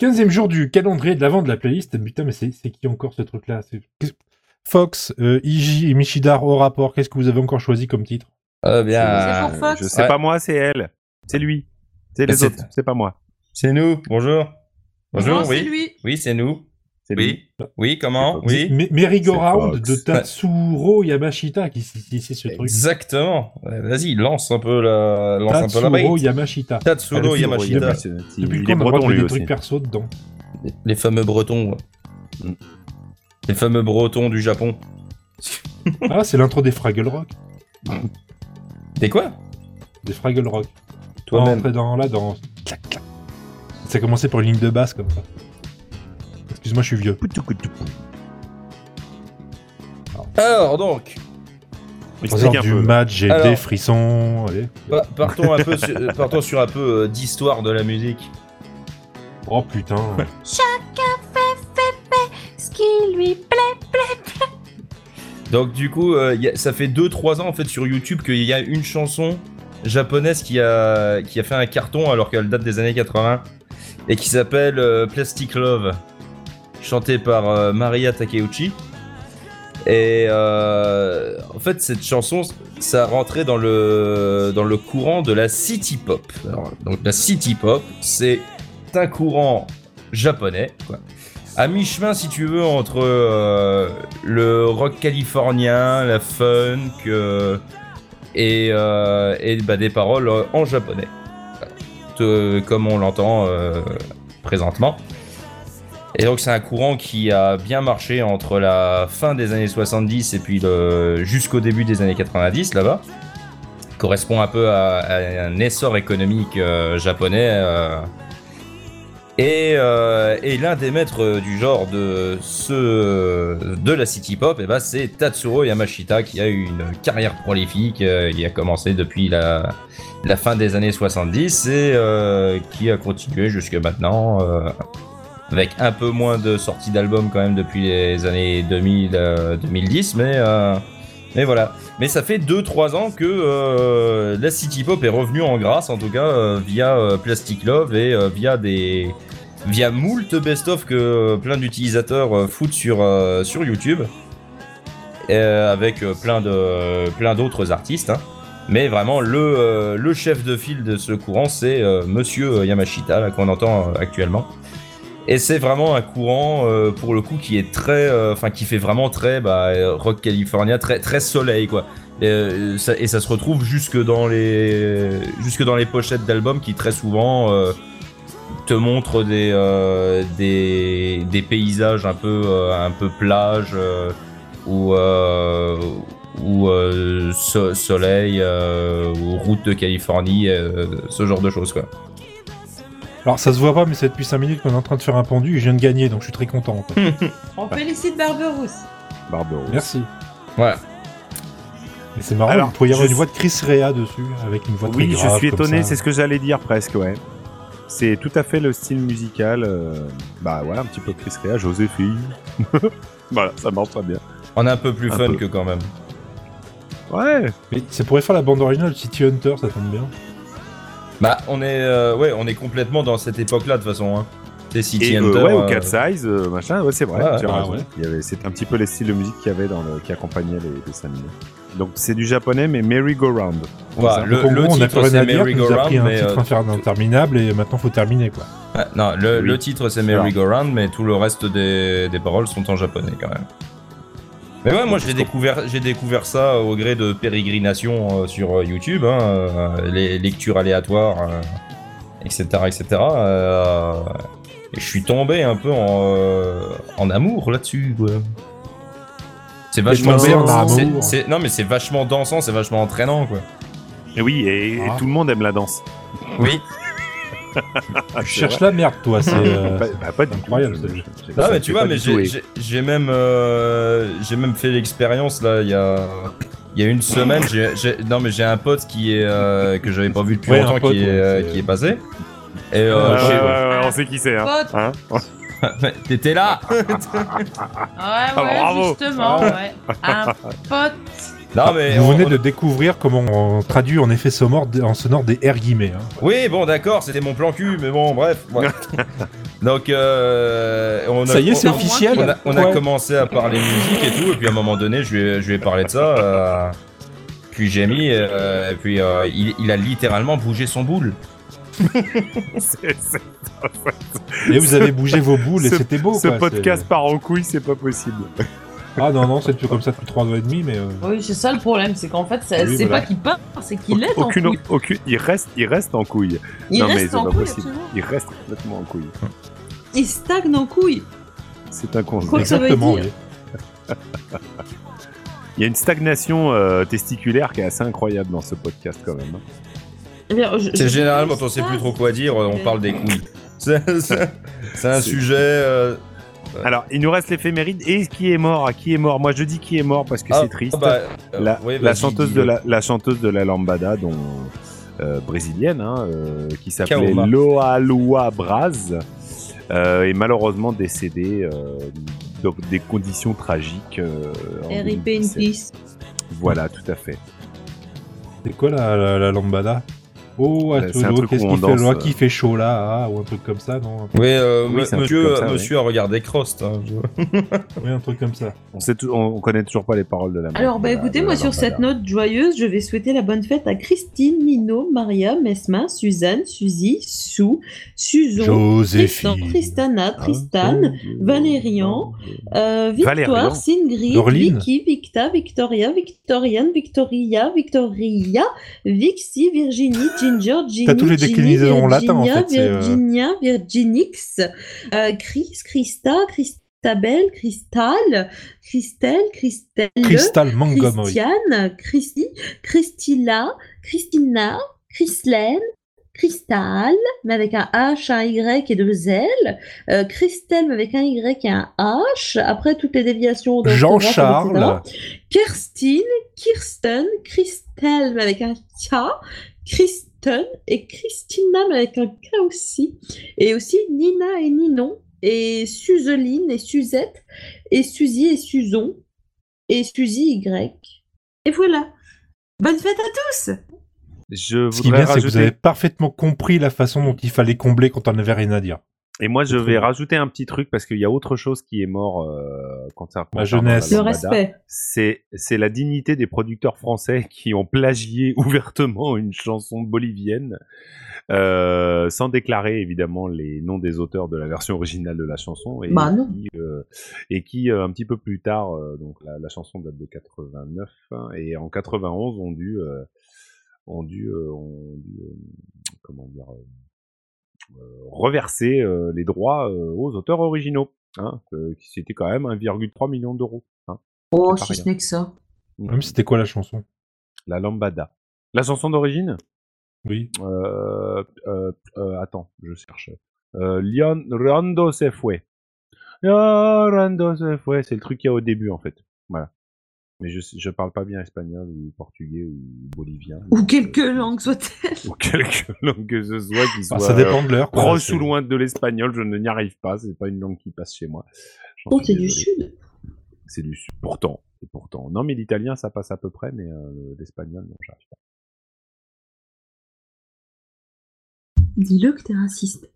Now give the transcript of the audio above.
15e jour du calendrier de l'avant de la playlist. Putain, mais c'est qui encore ce truc-là? Fox, euh, Iji et Michidar au rapport, qu'est-ce que vous avez encore choisi comme titre? Euh, bien, C'est pour Fox Je sais Ouais. pas moi, c'est elle. C'est lui. C'est les autres, c'est pas moi. C'est nous. Bonjour. Bonjour. Non, c'est oui. lui. Oui, c'est nous. C'est lui. Oui. Oui. Comment Oui. Merry-Go-Round de. Tatsuro Yamashita qui c'est ce truc. Exactement. Vas-y, lance un peu la, lance un peu la Tatsuro. Yamashita. Tatsuro Ah, Yamashita. Yama- Il, Depuis il quand on a des aussi. trucs perso dedans Les- Les fameux Bretons. ouais. Mm. Les fameux Bretons du Japon. Ah, c'est l'intro des Fraggle Rock. Des quoi? Des Fraggle Rock. Toi-même. Entrer dans là, dans. Clac, clac. Ça a commencé par une ligne de basse comme ça. Excuse-moi, je suis vieux. Alors donc, Explique un du peu. match, j'ai Alors- des frissons. Allez. pa- partons un peu, sur, euh, partons sur un peu euh, d'histoire de la musique. Oh putain. Chacun fait, fait, fait ce qui lui plaît. Donc du coup, euh, y a- ça fait 2-3 ans en fait sur YouTube qu'il y a une chanson japonaise qui a, qui a fait un carton alors qu'elle date des années 80 et qui s'appelle euh, Plastic Love, chantée par euh, Maria Takeuchi. Et euh, en fait, cette chanson, ça rentrait dans le, dans le courant de la city pop. Donc la city pop, c'est un courant japonais. À mi-chemin, si tu veux, entre euh, le rock californien, la funk et, bah, des paroles en japonais, comme on l'entend présentement. Et donc c'est un courant qui a bien marché entre la fin des années 70 et puis jusqu'au début des années 90 là-bas. Correspond un peu à, un essor économique euh, japonais. euh, et, euh, et l'un des maîtres du genre de ce de la city pop, eh ben, c'est Tatsuro Yamashita qui a eu une carrière prolifique. il a commencé depuis la, la fin des années 70 et qui a continué jusque maintenant. Euh, avec un peu moins de sorties d'albums quand même depuis les années 2000, euh, 2010, mais, euh, mais voilà. Mais ça fait 2-3 ans que euh, la City Pop est revenue en grâce, en tout cas euh, via euh, Plastic Love et euh, via des via moult best-of que euh, plein d'utilisateurs euh, foutent sur, euh, YouTube, euh, avec euh, plein d'autres artistes. hein. Mais vraiment, le, euh, le chef de file de ce courant, c'est euh, Monsieur Yamashita, qu'on entend euh, actuellement. Et c'est vraiment un courant, euh, pour le coup, qui est très. euh, Enfin, qui fait vraiment très bah, euh, rock californien, très, très soleil, quoi. Et, ça, se retrouve jusque dans les, jusque dans les pochettes d'albums qui, très souvent, te montrent des, des, des paysages un peu, un peu plage ou. ou so- soleil, ou route de Californie, ce genre de choses quoi. Alors ça se voit pas, mais c'est depuis 5 minutes qu'on est en train de faire un pendu et je viens de gagner, donc je suis très content. En fait. On félicite Barberousse. Barberousse. Merci. Voilà. Et c'est marrant, Alors, il pourrait y avoir je une voix de Chris Rea dessus, avec une voix très Oui, grave. je suis étonné, c'est ce que j'allais dire presque, ouais. C'est tout à fait le style musical, euh, bah ouais, un petit peu Chris Rea, Joséphine. voilà, ça marche très bien. On est un peu plus Un fun peu. que quand même. Ouais, Mais ça pourrait faire la bande originale de City Hunter, ça tombe bien. Bah, on est, euh, ouais, on est complètement dans cette époque-là de toute façon. Hein. C'est City et euh, Hunter. ouais, au euh, 4 size, euh, machin, ouais, c'est vrai. Ouais, ah ouais. Il c'est un petit peu les styles de musique qu'il y avait dans le, qui accompagnaient les dessins animés. Donc c'est du japonais, mais merry-go-round. voilà, le, donc en le gros, a titre c'est as Merry-Go-Round, pris un titre euh, interminable et maintenant faut terminer quoi. ouais, non, le, Oui. le titre c'est Merry-Go-Round, mais tout le reste des, des paroles sont en japonais quand même. Mais ouais, moi j'ai découvert, j'ai découvert ça au gré de pérégrinations euh, sur euh, YouTube, hein, euh, les lectures aléatoires, euh, etc., etc. euh, et je suis tombé un peu en, euh, en amour là-dessus. quoi. C'est vachement, c'est- non mais c'est vachement dansant, c'est vachement entraînant quoi. Et oui, et, et Ah. tout le monde aime la danse. Oui. Ah, Tu cherches la merde toi, c'est... euh, Bah, bah, pas tout. incroyable, je- Ah mais tu vois, mais j'ai et- j'ai- j'ai même euh, j'ai même fait l'expérience là il y a il y a une semaine. j'ai- j'ai- non mais j'ai un pote qui est euh, que j'avais pas vu depuis Ouais, longtemps pote, qui, est, ouais, euh, qui est passé. Et euh, Ouais, j'ai- ouais, ouais, ouais, on sait qui c'est. Hein. Pote. Hein T'étais là Ouais, Ah, ouais, bravo. justement, ouais. Un pote. Non mais Vous on- venez on- de découvrir comment on traduit en effet sonore, en sonore des R guillemets. hein. Oui bon d'accord c'était mon plan cul mais bon bref. Donc, euh, on a, Ça y est, c'est officiel. On a, on a Ouais. commencé à parler musique et tout, et puis à un moment donné, je lui ai, je lui ai parlé de ça. euh, puis j'ai mis, euh, et puis euh, il, il a littéralement bougé son boule. Et vous avez bougé vos boules et c'était beau. Ce quoi, podcast part en couille, c'est pas possible. Ah non, non, c'est depuis comme ça depuis 3 ans et demi, mais. euh, Oui, c'est ça le problème, c'est qu'en fait, Oui, c'est voilà. pas qu'il part, c'est qu'il est en aucune, couille. aucune, il reste, il reste en couille. Il non mais reste c'est en pas couille, possible. absolument. Il reste complètement en couille. Il stagne en couille. C'est un con. Quoi que ça veut Exactement, dire. oui. Il y a une stagnation euh, testiculaire qui est assez incroyable dans ce podcast quand même. hein. Eh C'est général quand on sait plus trop quoi dire, on parle des couilles. C'est un sujet. euh, Alors, il nous reste l'éphéméride et qui est mort. À qui est mort Moi, je dis qui est mort parce que ah, c'est triste. bah, euh, la, chanteuse de la, la chanteuse de la lambada, dont euh, brésilienne, hein, euh, qui s'appelait. Loalua Braz, euh, est malheureusement décédée euh, dans des conditions tragiques. euh, RIP in 2017. peace. Voilà, tout à fait. C'est quoi la, la, la lambada? Oh, truc qu'est-ce qu'il fait Loi euh. qui fait chaud là ah, Ou un truc comme ça, non Oui, euh, Oui, monsieur, ça, oui. monsieur a regardé Crost. hein, je- Oui, un truc comme ça. On, sait on, on connaît toujours pas les paroles de la Alors, bah la- écoutez, moi la sur cette note joyeuse, je vais souhaiter la bonne fête à Christine, Nino, Maria, Mesma, Suzanne, Suzy, Sue, Suzon, Tristan, Joséphine. Tristana, Ah, Tristan, Valérian, euh, Valérian. Victoire, Singrid, Dorline. Vicky, Victa, Victoria, Victoriane, Victoria, Victoria, Vixie, Virginie, Ginger, Ginny, T'as tous les déclinaisons en latin, en Virginia, fait, euh, Virginia, Virginix, euh, Chris, Christa, Christabel, Cristal, Christelle, Christelle, Crystal Montgomery. Christiane, Christy, Christilla, Christina, Chrislène, Cristal, mais avec un H, un Y et deux L, euh, Christelle, mais avec un Y et un H, après toutes les déviations de Jean-Charles. Kirstine, Kirsten, Christelle, mais avec un K, Kristen et Christina, mais avec un K aussi, et aussi Nina et Ninon, et Suzeline et Suzette, et Suzy et Suzon, et Suzy Y. Et voilà. Bonne fête à tous Je Ce qui est bien, c'est que vous rajouter. avez parfaitement compris la façon dont il fallait combler quand on n'avait rien à dire. Et moi, je vais rajouter un petit truc parce qu'il y a autre chose qui est mort euh, quand ça Ma concerne jeunesse. la Le respect. C'est c'est la dignité des producteurs français qui ont plagié ouvertement une chanson bolivienne euh, sans déclarer évidemment les noms des auteurs de la version originale de la chanson et Bah non. qui, euh, et qui euh, un petit peu plus tard euh, donc la, la chanson date de 89 hein, et en 91 ont dû euh, ont dû, euh, ont dû euh, comment dire reverser euh, les droits euh, aux auteurs originaux hein, euh, c'était quand même 1,3 million d'euros hein. Oh, si rien. ce n'est que ça. Même c'était quoi la chanson? La lambada. La chanson d'origine? Oui. euh, euh, euh, Attends, je cherche. Euh, Leon, Rondo se fue. Oh, Rondo se fue. C'est le truc qu'il y a au début, en fait. Voilà. Mais je, je parle pas bien espagnol ou portugais ou bolivien. Ou donc, quelques euh, langues soient-elles. Ou quelque langue que ce soit qui soit Ah, ça dépend de l'heure. proche ou loin de l'espagnol. Je ne n'y arrive pas. C'est pas une langue qui passe chez moi. Oh, c'est du sud. C'est du sud. Pourtant. Et pourtant. Non, mais l'italien, ça passe à peu près, mais euh, l'espagnol, non, j'arrive pas. Dis-le que t'es raciste.